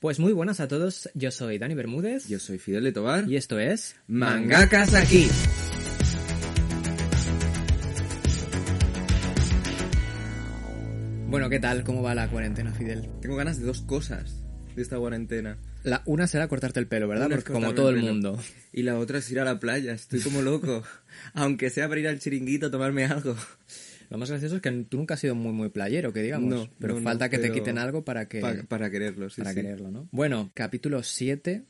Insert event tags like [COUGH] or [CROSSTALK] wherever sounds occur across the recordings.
Pues muy buenas a todos, yo soy Dani Bermúdez. Yo soy Fidel de Tobar. Y esto es... Mangakas aquí. Bueno, ¿qué tal? ¿Cómo va la cuarentena, Fidel? Tengo ganas de dos cosas de esta cuarentena. La una será cortarte el pelo, ¿verdad? Una Porque como todo el mundo. Y la otra es ir a la playa. Estoy como loco. [LAUGHS] Aunque sea para ir al chiringuito a tomarme algo. Lo más gracioso es que tú nunca has sido muy muy playero, que digamos. No, pero no, no, falta que te quiten algo para que... Pa- para quererlo, sí, para sí. quererlo, ¿no? Bueno, capítulo 7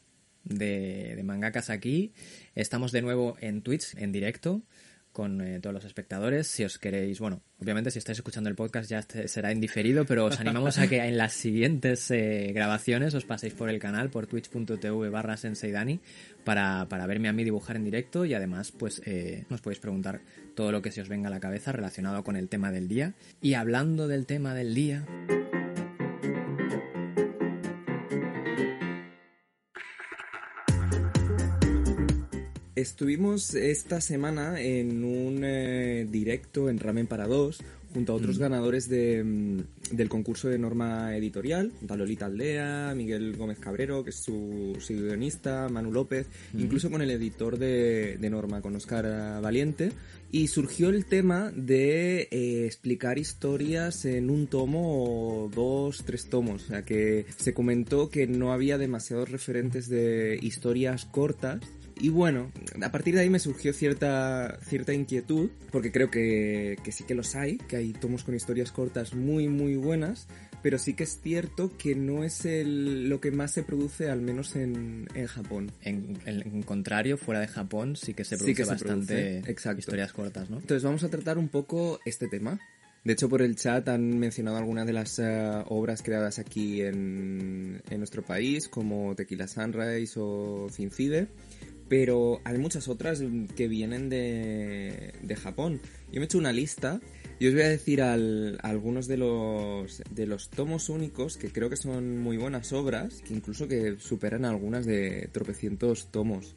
de, de Mangakas aquí. Estamos de nuevo en Twitch, en directo, con eh, todos los espectadores. Si os queréis, bueno, obviamente si estáis escuchando el podcast ya este- será indiferido, pero os animamos a que en las siguientes eh, grabaciones os paséis por el canal, por twitch.tv barra senseidani, para, para verme a mí dibujar en directo y además pues eh, nos podéis preguntar todo lo que se os venga a la cabeza relacionado con el tema del día. Y hablando del tema del día... Estuvimos esta semana en un eh, directo en Ramen para dos junto a otros ganadores de, mm, del concurso de norma editorial, junto a Lolita Aldea, Miguel Gómez Cabrero, que es su, su guionista, Manu López, incluso con el editor de, de norma, con Oscar Valiente, y surgió el tema de eh, explicar historias en un tomo o dos, tres tomos, o sea que se comentó que no había demasiados referentes de historias cortas y bueno, a partir de ahí me surgió cierta, cierta inquietud, porque creo que, que sí que los hay, que hay tomos con historias cortas muy, muy buenas, pero sí que es cierto que no es el, lo que más se produce, al menos en, en Japón. En, en- contrario, fuera de Japón sí que se Sí produce que se bastante produce, historias cortas, ¿no? Entonces vamos a tratar un poco este tema. De hecho, por el chat han mencionado algunas de las eh, obras creadas aquí en, en nuestro país, como Tequila Sunrise o Cincide, pero hay muchas otras que vienen de, de Japón. Yo me he hecho una lista y os voy a decir al- algunos de los, de los tomos únicos que creo que son muy buenas obras, que incluso que superan algunas de tropecientos tomos.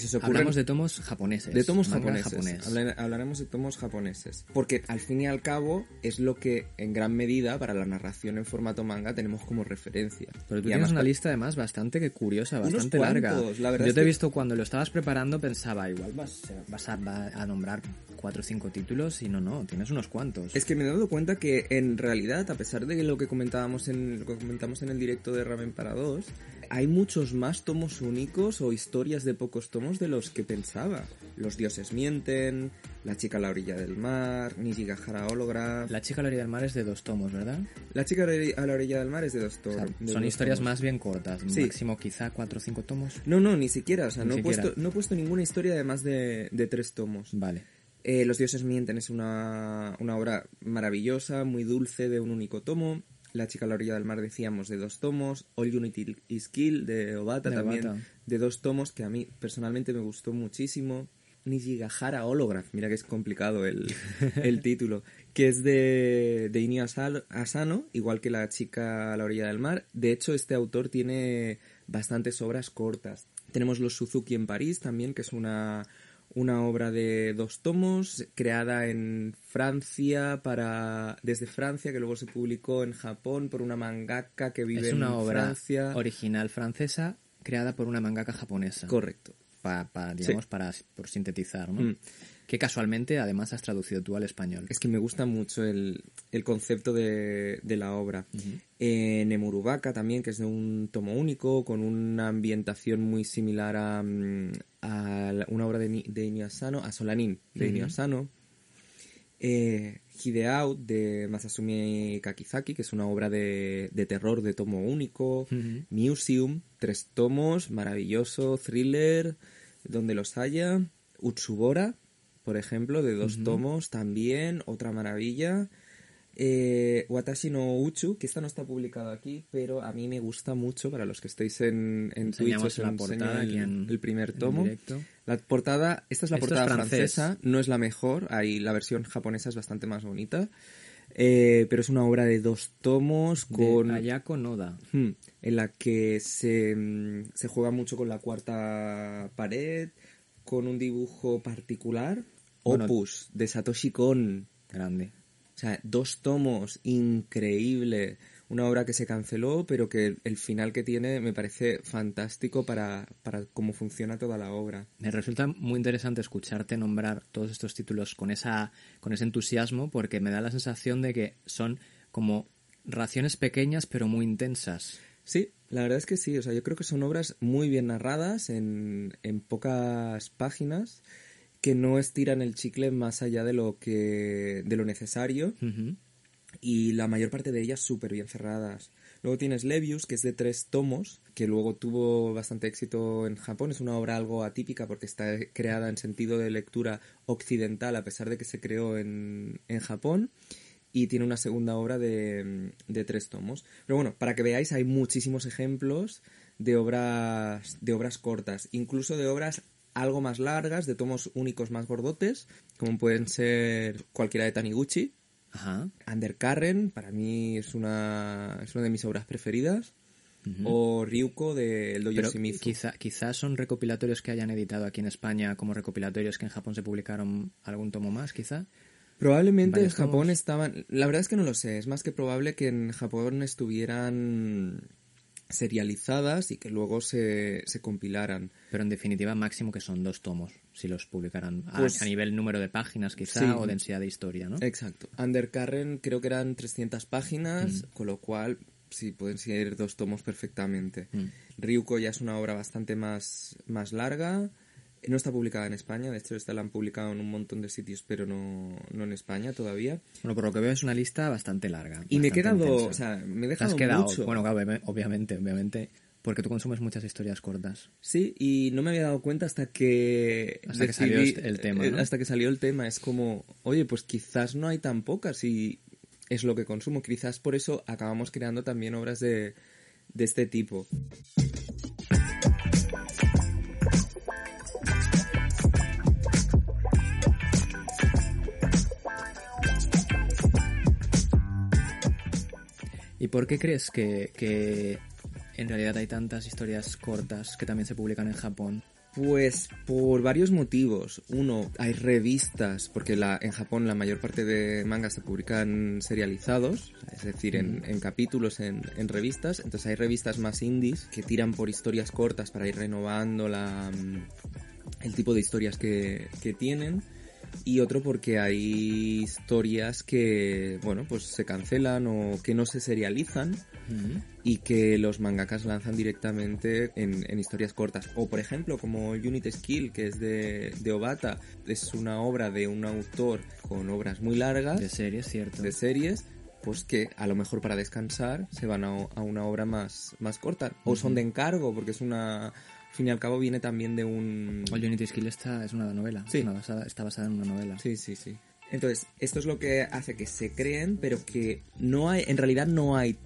Si se ocurren- Hablamos de tomos japoneses. de tomos japoneses. japonés. Habla- hablaremos de tomos japoneses. Porque al fin y al cabo es lo que en gran medida para la narración en formato manga tenemos como referencia. Pero tú Y tienes además una lista además bastante que curiosa, Unos bastante larga. la Yo te he que- visto cuando lo estabas preparando pensaba, igual vas, vas a, va a nombrar cuatro o cinco títulos y no, no, tienes unos cuantos. Es que me he dado cuenta que en realidad, a pesar de lo que comentábamos en lo que comentamos en el directo de Ramen para dos, hay muchos más tomos únicos o historias de pocos tomos de los que pensaba. Los dioses mienten, La chica a la orilla del mar, Nijigahara Holograph. La chica a la orilla del mar es de dos tomos, ¿verdad? La chica a la orilla del mar es de dos O tomos. sea, son historias tomos. más bien cortas, Sí. máximo quizá cuatro o cinco tomos. No, no, ni siquiera. O sea, Ni no he, puesto, no he puesto ninguna historia de más de, de tres tomos. Vale. Eh, Los dioses mienten es una, una obra maravillosa, muy dulce, de un único tomo. La chica a la orilla del mar, decíamos, de dos tomos. All Unity is Kill, de Obata, De también, Obata. de dos tomos, que a mí personalmente me gustó muchísimo. Nijigahara Holograph, mira que es complicado el, [LAUGHS] el título, que es de, de Inio Asano, igual que La chica a la orilla del mar. De hecho, este autor tiene bastantes obras cortas. Tenemos Los Suzuki en París también, que es una, una obra de dos tomos, creada en Francia para desde Francia, que luego se publicó en Japón por una mangaka que vive Es una en obra Francia. original francesa creada por una mangaka japonesa. Correcto. Pa- pa- digamos, Sí. para, por sintetizar, ¿no? Mm. Que casualmente además has traducido tú al español. Es que me gusta mucho el, el concepto de, de la obra. Eh, Nemurubaka también, que es de un tomo único, con una ambientación muy similar a, mm, a una obra de, de Inio Asano, a Solanin, de Inio Asano. Eh, Hideout, de Masasumi Kakizaki, que es una obra de, de terror de tomo único. Museum, tres tomos, maravilloso, thriller, donde los haya. Utsubora, por ejemplo, de dos tomos también, otra maravilla. eh, Watashi no Uchu, que esta no está publicada aquí, pero a mí me gusta mucho, para los que estéis en, en Twitch, os la portada el, en- el primer en tomo. directo. La portada, esta es la Esto es portada francés. francesa, no es la mejor, ahí la versión japonesa es bastante más bonita, eh, pero es una obra de dos tomos con... De Ayako Noda. Hmm, en la que se, mm, se juega mucho con la cuarta pared, con un dibujo particular. Bueno- Opus, de Satoshi Kon. Grande. O sea, dos tomos, increíble. Una obra que se canceló, pero que el final que tiene me parece fantástico para, para cómo funciona toda la obra. Me resulta muy interesante escucharte nombrar todos estos títulos con esa con ese entusiasmo porque me da la sensación de que son como raciones pequeñas pero muy intensas. Sí, la verdad es que sí. O sea, yo creo que son obras muy bien narradas en, en pocas páginas que no estiran el chicle más allá de lo que de lo necesario y la mayor parte de ellas súper bien cerradas. Luego tienes Levius, que es de tres tomos, que luego tuvo bastante éxito en Japón. Es una obra algo atípica porque está creada en sentido de lectura occidental, a pesar de que se creó en, en Japón. Y tiene una segunda obra de, de tres tomos. Pero bueno, para que veáis, hay muchísimos ejemplos de obras, de obras cortas, incluso de obras algo más largas, de tomos únicos más gordotes, como pueden ser cualquiera de Taniguchi, Ajá. Undercurrent, para mí es una, es una de mis obras preferidas. O Ryuko de Dojo Pero Shimizu. quizá, quizás son recopilatorios que hayan editado aquí en España como recopilatorios que en Japón se publicaron algún tomo más, quizá. Probablemente en Japón tomos. estaban... La verdad es que no lo sé. Es más que probable que en Japón estuvieran serializadas y que luego se, se compilaran. Pero en definitiva, máximo que son dos tomos, si los publicaran a, Pues- a nivel número de páginas, quizá, Sí. o densidad de historia, ¿no? Exacto. Undercurrent creo que eran 300 páginas, con lo cual sí, pueden ser dos tomos perfectamente. Mm. Ryuko ya es una obra bastante más, más larga. No está publicada en España, de hecho esta la han publicado en un montón de sitios, pero no, no en España todavía. Bueno, por lo que veo es una lista bastante larga. Y me he quedado, intensa. o sea, me he Te has dejado quedado, mucho. bueno, claro, obvi- obviamente, obviamente, porque tú consumes muchas historias cortas. Sí, y no me había dado cuenta hasta que... Hasta que salió el tema, eh, ¿no? Hasta que salió el tema. Es como, oye, pues quizás no hay tan pocas y es lo que consumo. Quizás por eso acabamos creando también obras de, de este tipo. ¿Y por qué crees que, que en realidad hay tantas historias cortas que también se publican en Japón? Pues por varios motivos. Uno, hay revistas, porque la, en Japón la mayor parte de mangas se publican serializados, es decir, en, en capítulos, en, en revistas. Entonces hay revistas más indies que tiran por historias cortas para ir renovando la, mm, el tipo de historias que, que tienen. Y otro porque hay historias que, bueno, pues se cancelan o que no se serializan y que los mangakas lanzan directamente en, en historias cortas. O por ejemplo, como Unit Skill, que es de, de Obata, es una obra de un autor con obras muy largas, De series, cierto. de series, pues que a lo mejor para descansar se van a, a una obra más, más corta. O son de encargo, porque es una... Al fin y al cabo viene también de un... All Unity Skill está, es una novela. Sí. Una basada- está basada en una novela. Sí, sí, sí. Entonces, esto es lo que hace que se creen, pero que no hay, en realidad no hay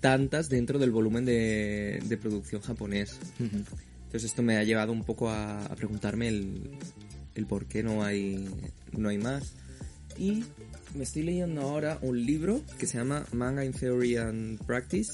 tantas dentro del volumen de, de producción japonés. Ujú. Entonces esto me ha llevado un poco a, a preguntarme el, el por qué no hay, no hay más. Y me estoy leyendo ahora un libro que se llama Manga in Theory and Practice.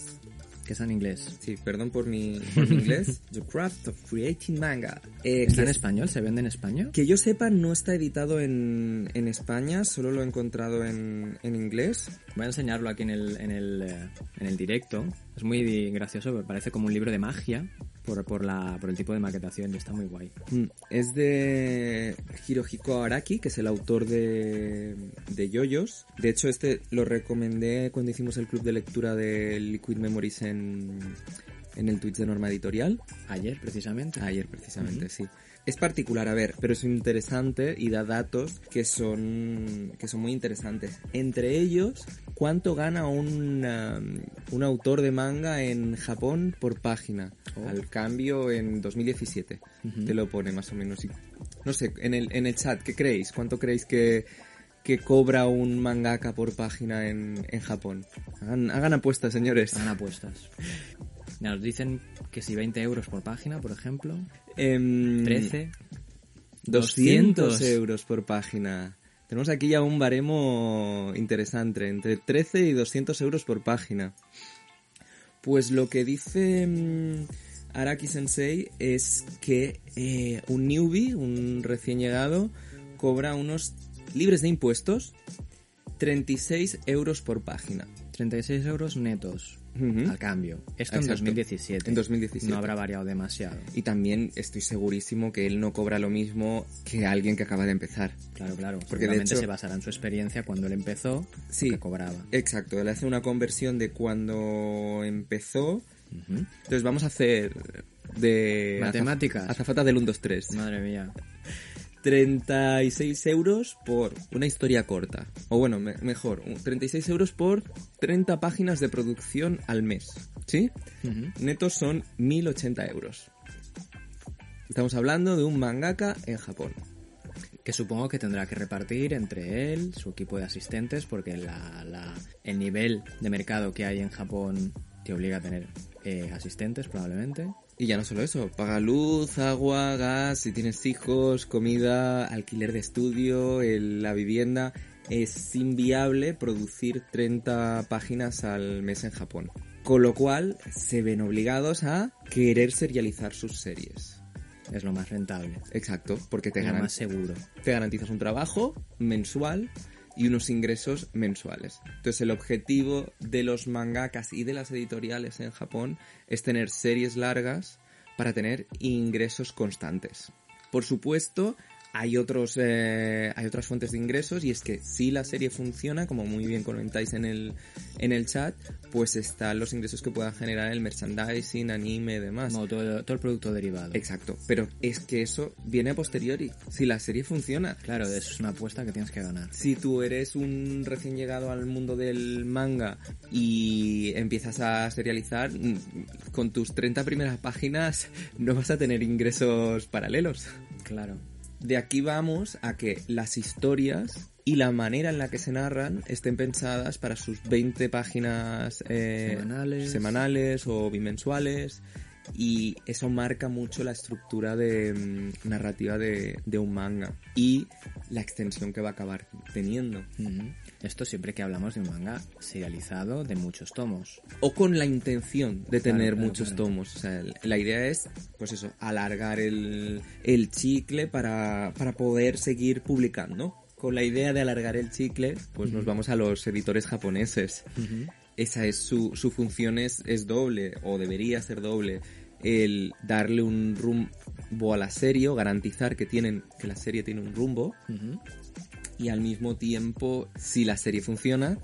Que está en inglés. Sí, perdón por mi, por mi inglés. [LAUGHS] The Craft of Creating Manga. Eh, ¿Está en es- español? ¿Se vende en español? que yo sepa, no está editado en, en España, solo lo he encontrado en, en inglés. Voy a enseñarlo aquí en el, en el, eh, en el directo. Es muy gracioso, parece como un libro de magia por, por, la, por el tipo de maquetación y está muy guay. Mm, Es de Hirohiko Araki, que es el autor de, de Yoyos. De hecho, este lo recomendé cuando hicimos el club de lectura de Liquid Memories en, en el Twitch de Norma Editorial. Ayer, precisamente. Ayer, precisamente, sí. Es particular, a ver, pero es interesante y da datos que son, que son muy interesantes. Entre ellos, ¿cuánto gana un, um, un autor de manga en Japón por página? Oh. Al cambio en 2017. Ujú. Te lo pone más o menos. No sé, en el, en el chat, ¿qué creéis? ¿Cuánto creéis que, que cobra un mangaka por página en, en Japón? Hagan, hagan apuestas, señores. Hagan apuestas. Nos dicen que si 20 euros por página, por ejemplo, Em, 13, 200 200 euros por página. Tenemos aquí ya un baremo interesante, entre 13 y 200 euros por página. Pues lo que dice mm, Araki Sensei es que eh, un newbie, un recién llegado, cobra unos libres de impuestos 36 euros por página. 36 euros netos al cambio. Esto en Exacto. 2017. En 2017. No habrá variado demasiado. Y también estoy segurísimo que él no cobra lo mismo que alguien que acaba de empezar. Claro, claro. Porque de hecho- se basará en su experiencia cuando él empezó, Sí. que cobraba. Exacto, él hace una conversión de cuando empezó. Entonces vamos a hacer de... Matemáticas. Azafata del 1, 2, 3. Madre mía. 36 euros por una historia corta. O bueno, me- mejor, un- 36 euros por 30 páginas de producción al mes. ¿Sí? Netos son 1080 euros. Estamos hablando de un mangaka en Japón. Que supongo que tendrá que repartir entre él, su equipo de asistentes, porque la, la- el nivel de mercado que hay en Japón te obliga a tener eh, asistentes, probablemente. Y ya no solo eso, paga luz, agua, gas, si tienes hijos, comida, alquiler de estudio, el- la vivienda. Es inviable producir 30 páginas al mes en Japón. Con lo cual se ven obligados a querer serializar sus series. Es lo más rentable. Exacto, porque te, Lo más seguro. te garantizas un trabajo mensual y unos ingresos mensuales. Entonces el objetivo de los mangakas y de las editoriales en Japón es tener series largas para tener ingresos constantes. Por supuesto, hay, otros, eh, hay otras fuentes de ingresos y es que si la serie funciona, como muy bien comentáis en el, en el chat, pues están los ingresos que puedan generar el merchandising, anime, demás. Como todo, todo el producto derivado. Exacto, pero es que eso viene a posteriori. Si la serie funciona, Claro, es una apuesta que tienes que ganar. si tú eres un recién llegado al mundo del manga y empiezas a serializar, mm, con tus 30 primeras páginas [LAUGHS] no vas a tener ingresos paralelos. Claro. De aquí vamos a que las historias y la manera en la que se narran estén pensadas para sus 20 páginas eh, Semanales. semanales o bimensuales y eso marca mucho la estructura de mm, narrativa de, de un manga y la extensión que va a acabar teniendo. Esto siempre que hablamos de un manga serializado de muchos tomos. O con la intención de Claro, tener claro, muchos claro. tomos. O sea, la idea es, pues eso, alargar el, el chicle para, para poder seguir publicando. Con la idea de alargar el chicle, pues nos vamos a los editores japoneses. Esa es su, su función es, es doble, o debería ser doble. El darle un rumbo a la serie, o garantizar que tienen, que la serie tiene un rumbo, Ujú. Y al mismo tiempo, si la serie funciona,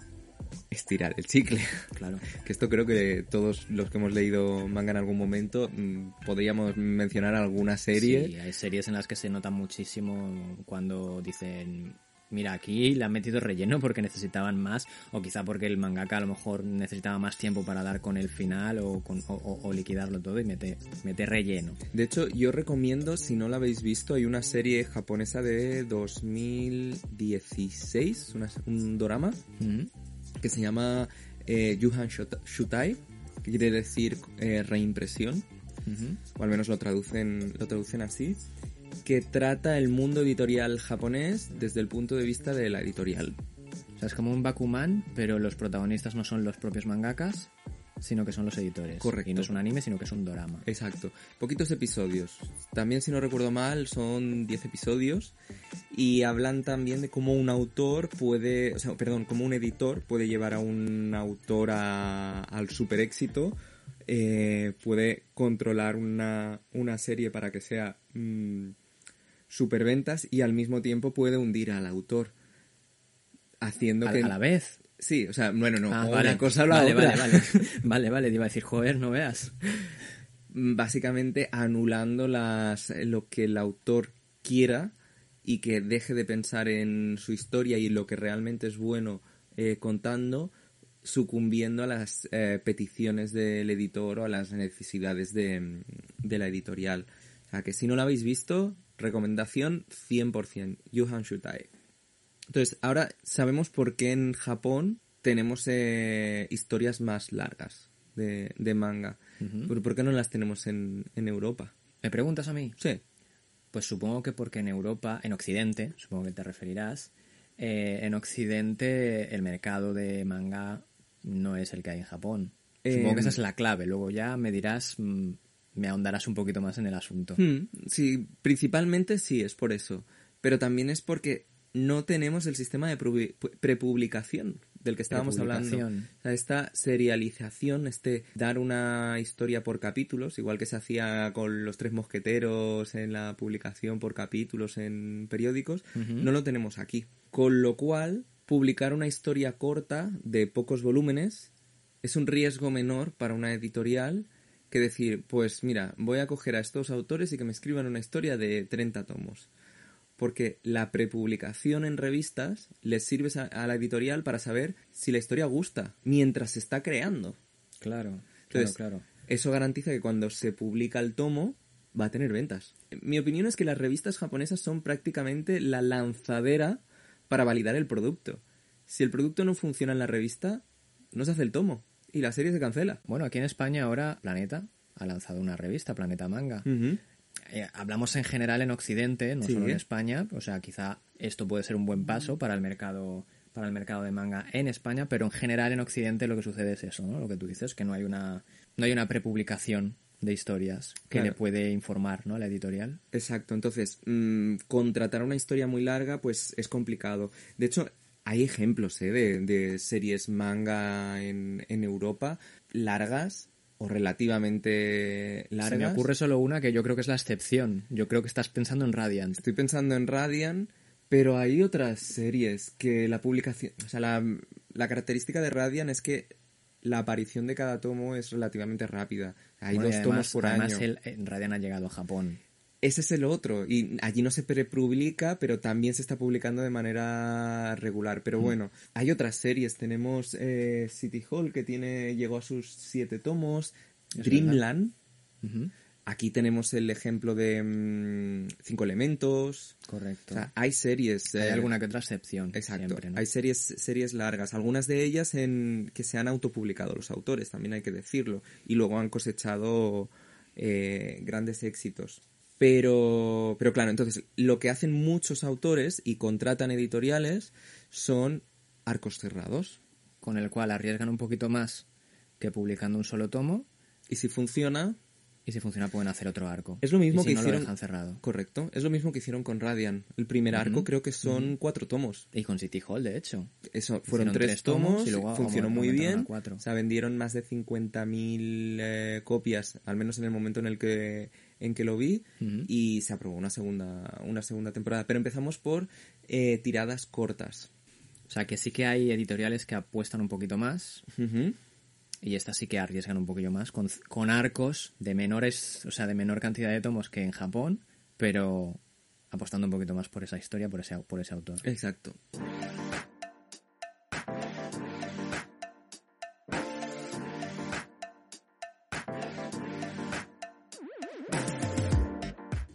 estirar el chicle. Claro. [LAUGHS] Que esto creo que todos los que hemos leído manga en algún momento mm, podríamos mencionar alguna serie. Sí, hay series en las que se nota muchísimo cuando dicen, mira, aquí le han metido relleno porque necesitaban más, o quizá porque el mangaka a lo mejor necesitaba más tiempo para dar con el final o, con- o- o- o liquidarlo todo y mete, mete relleno. De hecho, yo recomiendo, si no la habéis visto, hay una serie japonesa de 2016, una- un drama, Ujú. que se llama eh, Yuhan Shutai, que quiere decir eh, reimpresión, o al menos lo traducen, lo traducen así, que trata el mundo editorial japonés desde el punto de vista de la editorial. O sea, es como un Bakuman, pero los protagonistas no son los propios mangakas, sino que son los editores. Correcto. Y no es un anime, sino que es un dorama. Exacto. Poquitos episodios. También, si no recuerdo mal, son 10 episodios. Y hablan también de cómo un autor puede, o sea, perdón, cómo un editor puede llevar a un autor a- al super éxito. eh, puede controlar una, una serie para que sea mm, superventas y al mismo tiempo puede hundir al autor. Haciendo A, que... a la vez. Sí, o sea, bueno, no, Ah, o vale. una cosa o la vale, otra. Vale, vale, [LAUGHS] vale, vale, te iba a decir, joder, no veas. básicamente anulando las lo que el autor quiera y que deje de pensar en su historia y lo que realmente es bueno eh, contando sucumbiendo a las eh, peticiones del editor o a las necesidades de, de la editorial. O sea que si no lo habéis visto, recomendación 100%, Yuhan Shutai. Entonces, ahora sabemos por qué en Japón tenemos eh, historias más largas de, de manga. ¿Por, por qué no las tenemos en, en Europa? ¿Me preguntas a mí? Sí. Pues supongo que porque en Europa, en Occidente, supongo que te referirás, eh, en Occidente el mercado de manga no es el que hay en Japón. Supongo Em, que esa es la clave. Luego ya me dirás, mm, me ahondarás un poquito más en el asunto. Hmm, sí, principalmente sí, es por eso. Pero también es porque no tenemos el sistema de prepublicación del que estábamos hablando. O sea, esta serialización, este dar una historia por capítulos, igual que se hacía con los tres mosqueteros en la publicación por capítulos en periódicos, no lo tenemos aquí. Con lo cual, publicar una historia corta de pocos volúmenes es un riesgo menor para una editorial que decir, pues mira, voy a coger a estos autores y que me escriban una historia de 30 tomos. Porque la prepublicación en revistas les sirve a, la editorial para saber si la historia gusta mientras se está creando. Claro, claro, Entonces, claro. eso garantiza que cuando se publica el tomo va a tener ventas. Mi opinión es que las revistas japonesas son prácticamente la lanzadera para validar el producto. Si el producto no funciona en la revista, no se hace el tomo y la serie se cancela. Bueno, aquí en España ahora Planeta ha lanzado una revista, Planeta Manga. Eh, hablamos en general en Occidente, no Sí. solo en España, o sea, quizá esto puede ser un buen paso para el mercado para el mercado de manga en España, pero en general en Occidente lo que sucede es eso, ¿no? Lo que tú dices, que no hay una no hay una prepublicación de historias que Claro. le puede informar, ¿no? a La editorial. Exacto, entonces mm, contratar una historia muy larga pues es complicado. De hecho, hay ejemplos ¿eh? de, de series manga en, en Europa largas o relativamente largas. Se me ocurre solo una que yo creo que es la excepción. Yo creo que estás pensando en Radiant. Estoy pensando en Radiant, pero hay otras series que la publicación... O sea, la, la característica de Radiant es que la aparición de cada tomo es relativamente rápida. Hay Bueno, dos además- tomos por además año. eh, Radiant ha llegado a Japón. Ese es el otro. Y allí no se prepublica, pero también se está publicando de manera regular. Pero bueno, hay otras series. Tenemos eh, City Hall, que tiene llegó a sus siete tomos. Es Dreamland. Aquí tenemos el ejemplo de mm, Cinco Elementos. Correcto. O sea, hay series. hay eh, alguna que otra excepción. Exacto. siempre, ¿no? Hay series, series largas. Algunas de ellas en que se han autopublicado los autores, también hay que decirlo. Y luego han cosechado eh, grandes éxitos. Pero, pero claro, entonces lo que hacen muchos autores y contratan editoriales son arcos cerrados. Con el cual arriesgan un poquito más que publicando un solo tomo. Y si funciona, Y si funciona pueden hacer otro arco. es lo mismo Y si que no, hicieron. lo dejan cerrado. Correcto. Es lo mismo que hicieron con Radiant. El primer arco creo que son cuatro tomos. Y con City Hall, de hecho. Eso, fueron tres, tres tomos tomos, y luego funcionó muy bien. cuatro. O sea, vendieron más de 50.000 eh, copias, al menos en el momento en el que, en que lo vi, y se aprobó una segunda, una segunda temporada. Pero empezamos por eh, tiradas cortas. O sea que sí que hay editoriales que apuestan un poquito más. Y estas sí que arriesgan un poquillo más. Con, con arcos de menores, o sea, de menor cantidad de tomos que en Japón. Pero apostando un poquito más por esa historia, por ese, por ese autor. Exacto.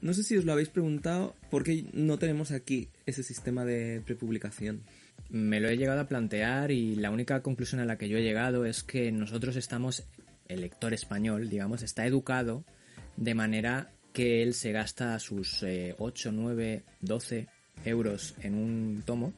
No sé si os lo habéis preguntado, ¿por qué no tenemos aquí ese sistema de prepublicación? Me lo he llegado a plantear y la única conclusión a la que yo he llegado es que nosotros estamos, el lector español, digamos, está educado de manera que él se gasta sus eh, 8, 9, 12 euros en un tomo,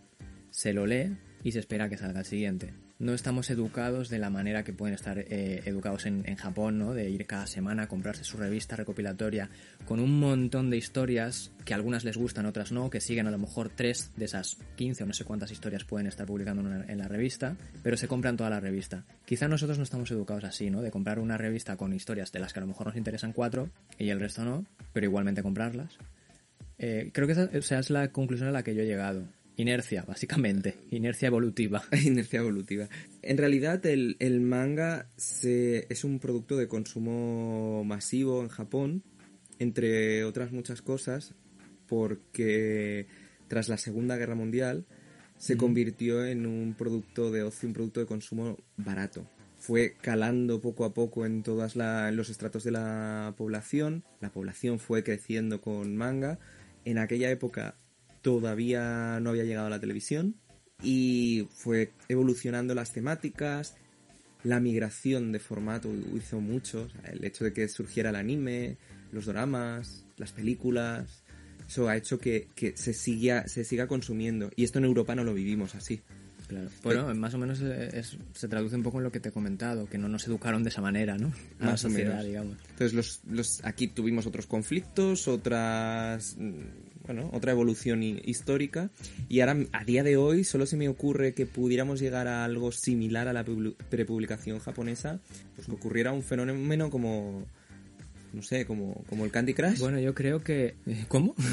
se lo lee y se espera que salga el siguiente. No estamos educados de la manera que pueden estar eh, educados en, Japón, ¿no? De ir cada semana a comprarse su revista recopilatoria con un montón de historias que algunas les gustan, otras no, que siguen a lo mejor tres de esas 15 o no sé cuántas historias pueden estar publicando en, una- en la revista, pero se compran toda la revista. Quizá nosotros no estamos educados así, ¿no? De comprar una revista con historias de las que a lo mejor nos interesan cuatro y el resto no, pero igualmente comprarlas. Eh, creo que esa, o sea, es la conclusión a la que yo he llegado. Inercia, básicamente. Inercia evolutiva. [LAUGHS] Inercia evolutiva. En realidad el, el manga se- es un producto de consumo masivo en Japón, entre otras muchas cosas, porque tras la Segunda Guerra Mundial se convirtió en un producto de ocio, un producto de consumo barato. Fue calando poco a poco en todos los estratos de la población. La población fue creciendo con manga. En aquella época todavía no había llegado a la televisión y fue evolucionando las temáticas, la migración de formato hizo mucho, o sea, el hecho de que surgiera el anime, los dramas, las películas, eso ha hecho que, que se, siga, se siga consumiendo y esto en Europa no lo vivimos así. Claro. Bueno, más o menos eh, es- se traduce un poco en lo que te he comentado, que no nos educaron de esa manera, ¿no? A la Más o sociedad, menos. digamos. Entonces los, los, aquí tuvimos otros conflictos, otras mm, bueno, otra evolución hi- histórica y ahora a día de hoy solo se me ocurre que pudiéramos llegar a algo similar a la publi- prepublicación japonesa, pues que ocurriera un fenómeno como no sé, como, como el Candy Crush. Bueno, yo creo que... ¿Cómo? [LAUGHS]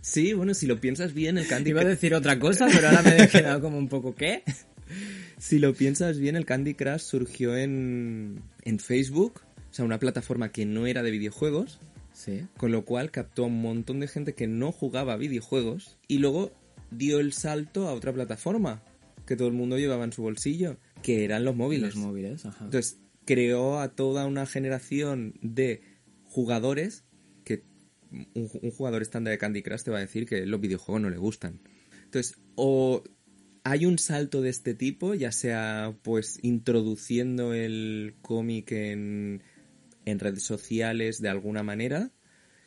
Sí, bueno, si lo piensas bien, el Candy Iba a Crush, decir otra cosa, pero ahora me he quedado como un poco ¿qué? [LAUGHS] si lo piensas bien, el Candy Crush surgió en, en Facebook, o sea, una plataforma que no era de videojuegos, Sí. con lo cual captó a un montón de gente que no jugaba videojuegos y luego dio el salto a otra plataforma que todo el mundo llevaba en su bolsillo, que eran los móviles. Los móviles, ajá. Entonces, creó a toda una generación de jugadores que un, un jugador estándar de Candy Crush te va a decir que los videojuegos no le gustan. Entonces, o hay un salto de este tipo, ya sea pues introduciendo el cómic en, en redes sociales de alguna manera,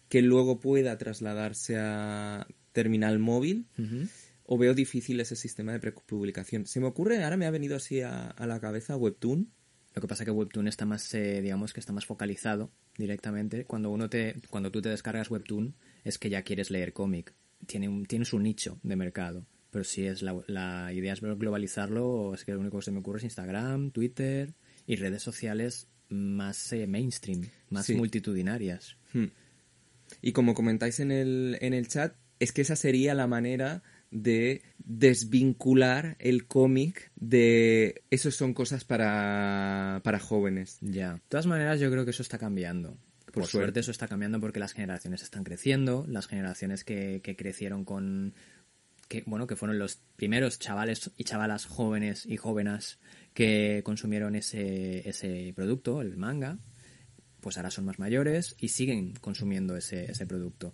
que luego pueda trasladarse a terminal móvil, o veo difícil ese sistema de prepublicación. Se me ocurre, ahora me ha venido así a, a la cabeza Webtoon, Lo que pasa es que Webtoon está más, eh, digamos que está más focalizado directamente. Cuando uno te, cuando tú te descargas Webtoon, es que ya quieres leer cómic. Tiene un, tiene su nicho de mercado. Pero si es la, la idea es globalizarlo, es que lo único que se me ocurre es Instagram, Twitter y redes sociales más eh, mainstream, más Sí. multitudinarias. Hmm. Y como comentáis en el, en el chat, es que esa sería la manera de desvincular el cómic de eso son cosas para, para jóvenes. Ya. De todas maneras, yo creo que eso está cambiando. Por, suerte. suerte. eso está cambiando porque las generaciones están creciendo, las generaciones que, que crecieron con que bueno, que fueron los primeros chavales y chavalas jóvenes y jóvenes que consumieron ese, ese producto, el manga, pues ahora son más mayores y siguen consumiendo ese, ese producto.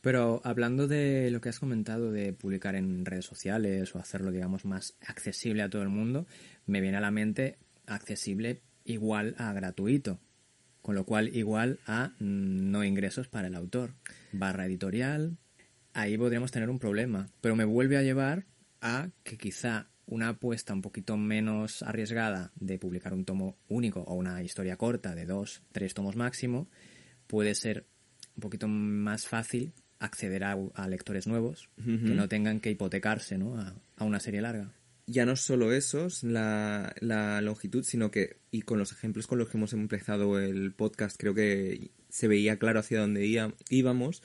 Pero hablando de lo que has comentado de publicar en redes sociales o hacerlo, digamos, más accesible a todo el mundo, me viene a la mente accesible igual a gratuito. Con lo cual, igual a no ingresos para el autor. Barra editorial. Ahí podríamos tener un problema. Pero me vuelve a llevar a que quizá una apuesta un poquito menos arriesgada de publicar un tomo único o una historia corta de dos, tres tomos máximo, puede ser un poquito más fácil acceder a, a lectores nuevos que no tengan que hipotecarse ¿no? a, a una serie larga. Ya no solo eso, es la, la longitud, sino que, y con los ejemplos con los que hemos empezado el podcast, creo que se veía claro hacia dónde íbamos,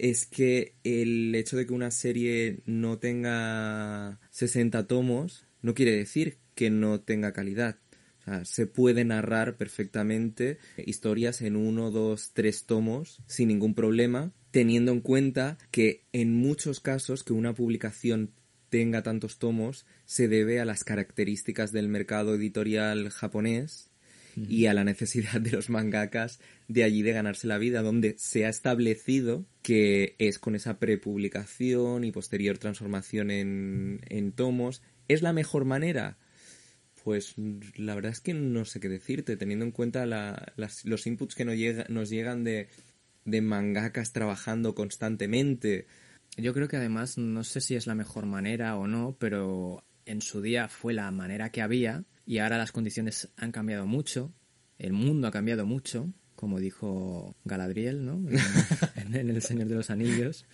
es que el hecho de que una serie no tenga 60 tomos no quiere decir que no tenga calidad. O sea, se puede narrar perfectamente historias en uno, dos, tres tomos sin ningún problema, teniendo en cuenta que en muchos casos que una publicación tenga tantos tomos se debe a las características del mercado editorial japonés y a la necesidad de los mangakas de allí de ganarse la vida, donde se ha establecido que es con esa prepublicación y posterior transformación en, en tomos. ¿Es la mejor manera? Pues la verdad es que no sé qué decirte, teniendo en cuenta los inputs que nos, nos llegan de, de mangakas trabajando constantemente. Yo creo que además, no sé si es la mejor manera o no, pero en su día fue la manera que había y ahora las condiciones han cambiado mucho, el mundo ha cambiado mucho, como dijo Galadriel, ¿no? [LAUGHS] En, El Señor de los Anillos.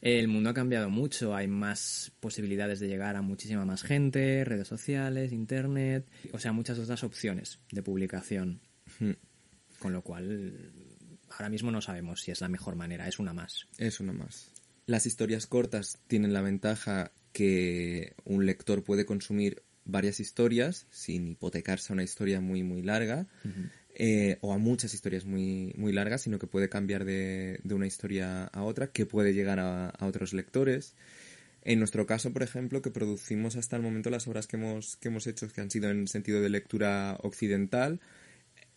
El mundo ha cambiado mucho, hay más posibilidades de llegar a muchísima más gente, redes sociales, internet, o sea, muchas otras opciones de publicación. Hmm. Con lo cual, ahora mismo no sabemos si es la mejor manera, es una más. Es una más. Las historias cortas tienen la ventaja que un lector puede consumir varias historias sin hipotecarse a una historia muy muy larga eh, o a muchas historias muy muy largas, sino que puede cambiar de, de una historia a otra, que puede llegar a, a otros lectores. En nuestro caso, por ejemplo, que producimos hasta el momento las obras que hemos, que hemos hecho, que han sido en sentido de lectura occidental,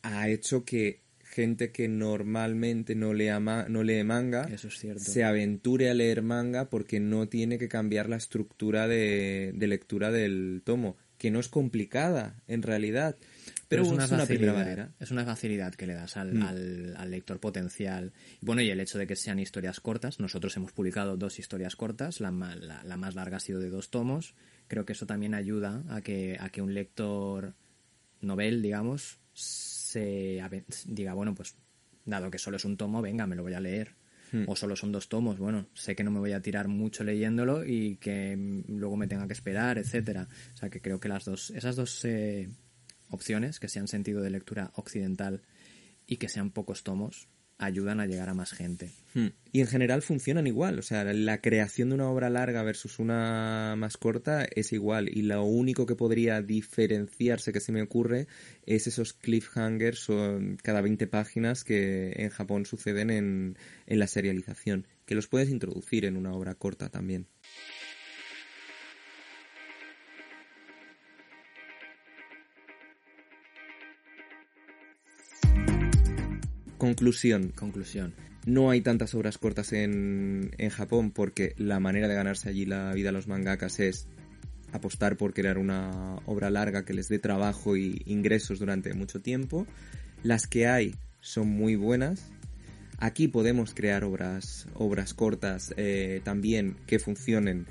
ha hecho que gente que normalmente no, lea ma- no lee manga Eso es cierto. se aventure a leer manga porque no tiene que cambiar la estructura de, de lectura del tomo, que no es complicada en realidad, pero, es una, primera facilidad, barrera. Es una facilidad que le das al, Mm. al- al lector potencial. Bueno, y el hecho de que sean historias cortas. Nosotros hemos publicado dos historias cortas. La, la- la más larga ha sido de dos tomos. Creo que eso también ayuda a que, a que un lector novel, digamos, se diga, bueno, pues dado que solo es un tomo, venga, me lo voy a leer. Hmm. O solo son dos tomos, bueno, sé que no me voy a tirar mucho leyéndolo y que luego me tenga que esperar, etcétera. O sea que creo que las dos, esas dos eh, opciones, que sean sentido de lectura occidental y que sean pocos tomos, ayudan a llegar a más gente. Hmm. Y en general funcionan igual, o sea, la creación de una obra larga versus una más corta es igual y lo único que podría diferenciarse que se me ocurre es esos cliffhangers o cada 20 páginas que en Japón suceden en, en la serialización, que los puedes introducir en una obra corta también. Conclusión. Conclusión. No hay tantas obras cortas en, en Japón porque la manera de ganarse allí la vida a los mangakas es apostar por crear una obra larga que les dé trabajo y ingresos durante mucho tiempo. Las que hay son muy buenas. Aquí podemos crear obras, obras cortas eh, también que funcionen,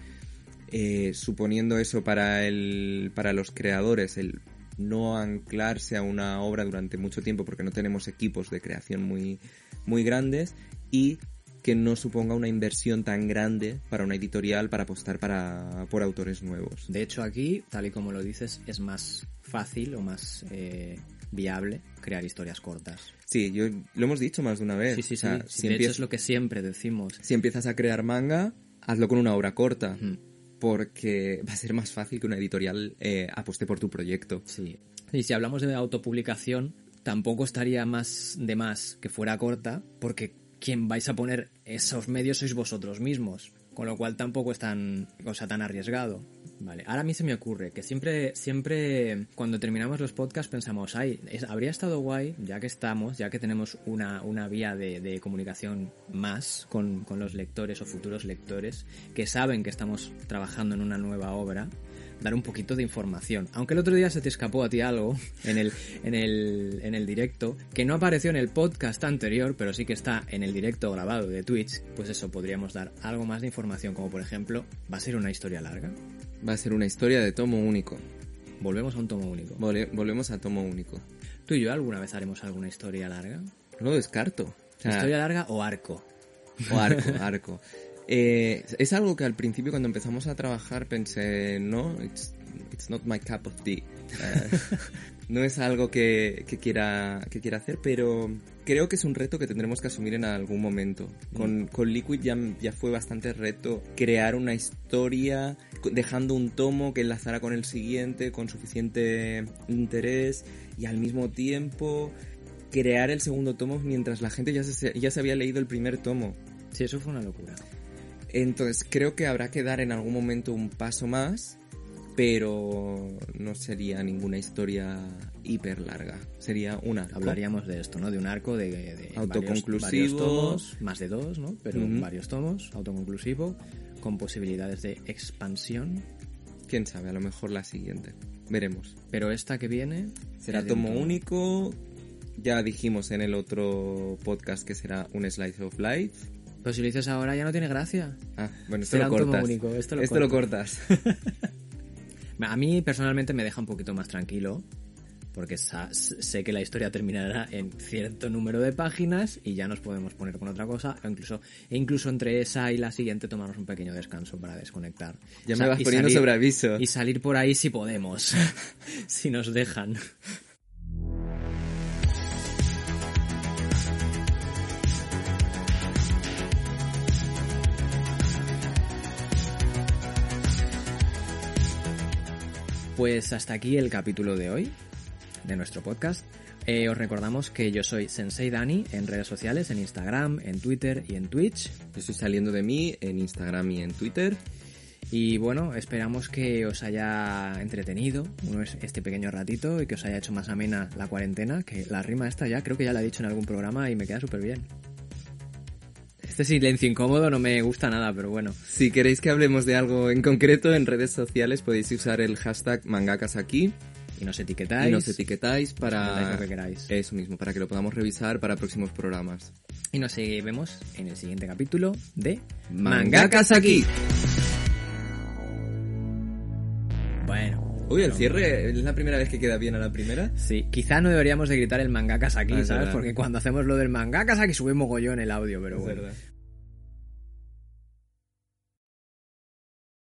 eh, suponiendo eso para, el, para los creadores, el no anclarse a una obra durante mucho tiempo porque no tenemos equipos de creación muy, muy grandes y que no suponga una inversión tan grande para una editorial para apostar para, por autores nuevos. De hecho, aquí, tal y como lo dices, es más fácil o más eh, viable crear historias cortas. Sí, yo, lo hemos dicho más de una vez. Sí, sí, O sea, sí. si, de hecho, es lo que siempre decimos. si empiezas a crear manga, hazlo con una obra corta. Porque [LAUGHS] va a ser más fácil que una editorial eh, aposte por tu proyecto. Sí. Y si hablamos de autopublicación, tampoco estaría más de más que fuera corta, porque quien vais a poner esos medios sois vosotros mismos. Con lo cual tampoco es tan, o sea, tan arriesgado. Vale, ahora a mí se me ocurre que siempre, siempre cuando terminamos los podcasts pensamos, ay, es- habría estado guay, ya que estamos, ya que tenemos una, una vía de, de comunicación más con, con los lectores o futuros lectores que saben que estamos trabajando en una nueva obra, dar un poquito de información. Aunque el otro día se te escapó a ti algo en el, en el, en el directo, que no apareció en el podcast anterior, pero sí que está en el directo grabado de Twitch, pues eso, podríamos dar algo más de información, como por ejemplo, ¿va a ser una historia larga? Va a ser una historia de tomo único. Volvemos a un tomo único. Volvemos a tomo único. ¿Tú y yo alguna vez haremos alguna historia larga? No lo descarto. O sea, ¿Historia larga o arco? O arco, arco. Eh, es algo que al principio cuando empezamos a trabajar pensé, no, it's, it's not my cup of tea. [LAUGHS] Eh, no es algo que, que quiera, que quiera hacer, pero creo que es un reto que tendremos que asumir en algún momento. Con, con Liquid ya, ya fue bastante reto crear una historia dejando un tomo que enlazara con el siguiente con suficiente interés y al mismo tiempo crear el segundo tomo mientras la gente ya se, ya se había leído el primer tomo. Sí, eso fue una locura. Entonces creo que habrá que dar en algún momento un paso más, pero no sería ninguna historia hiper larga. Sería un arco. Hablaríamos de esto, ¿no? De un arco de, Autoconclusivo. varios tomos, más de dos, ¿no? Pero varios tomos, autoconclusivo, con posibilidades de expansión. Quién sabe, a lo mejor la siguiente. Veremos. Pero esta que viene Será un tomo único. Ya dijimos en el otro podcast que será un slice of life. Pero si lo dices ahora ya no tiene gracia. Ah, bueno, esto Será lo cortas. único, esto lo lo cortas. [LAUGHS] A mí personalmente me deja un poquito más tranquilo. Porque sé que la historia terminará en cierto número de páginas y ya nos podemos poner con otra cosa. O incluso, e incluso entre esa y la siguiente tomarnos un pequeño descanso para desconectar. Ya O me vas poniendo salir- sobre aviso. Y salir por ahí si podemos. [LAUGHS] [LAUGHS] si nos dejan. Pues hasta aquí el capítulo de hoy de nuestro podcast. Eh, os recordamos que yo soy Sensei Dani en redes sociales, en Instagram, en Twitter y en Twitch. Yo estoy saliendo de mí en Instagram y en Twitter. Y bueno, esperamos que os haya entretenido este pequeño ratito y que os haya hecho más amena la cuarentena, que la rima esta ya creo que ya la he dicho en algún programa y me queda súper bien. Este silencio incómodo no me gusta nada, pero bueno. Si queréis que hablemos de algo en concreto en redes sociales podéis usar el hashtag mangakasaki Y nos etiquetáis. y nos etiquetáis para etiquetáis lo que queráis. eso mismo, para que lo podamos revisar para próximos programas. Y nos vemos en el siguiente capítulo de Mangakasaki. Bueno. Uy, el cierre es la primera vez que queda bien a la primera. Sí, quizá no deberíamos de gritar el mangakas aquí, Ah, es ¿sabes? verdad. Porque cuando hacemos lo del mangakas aquí sube mogollón el audio, pero Es bueno. verdad.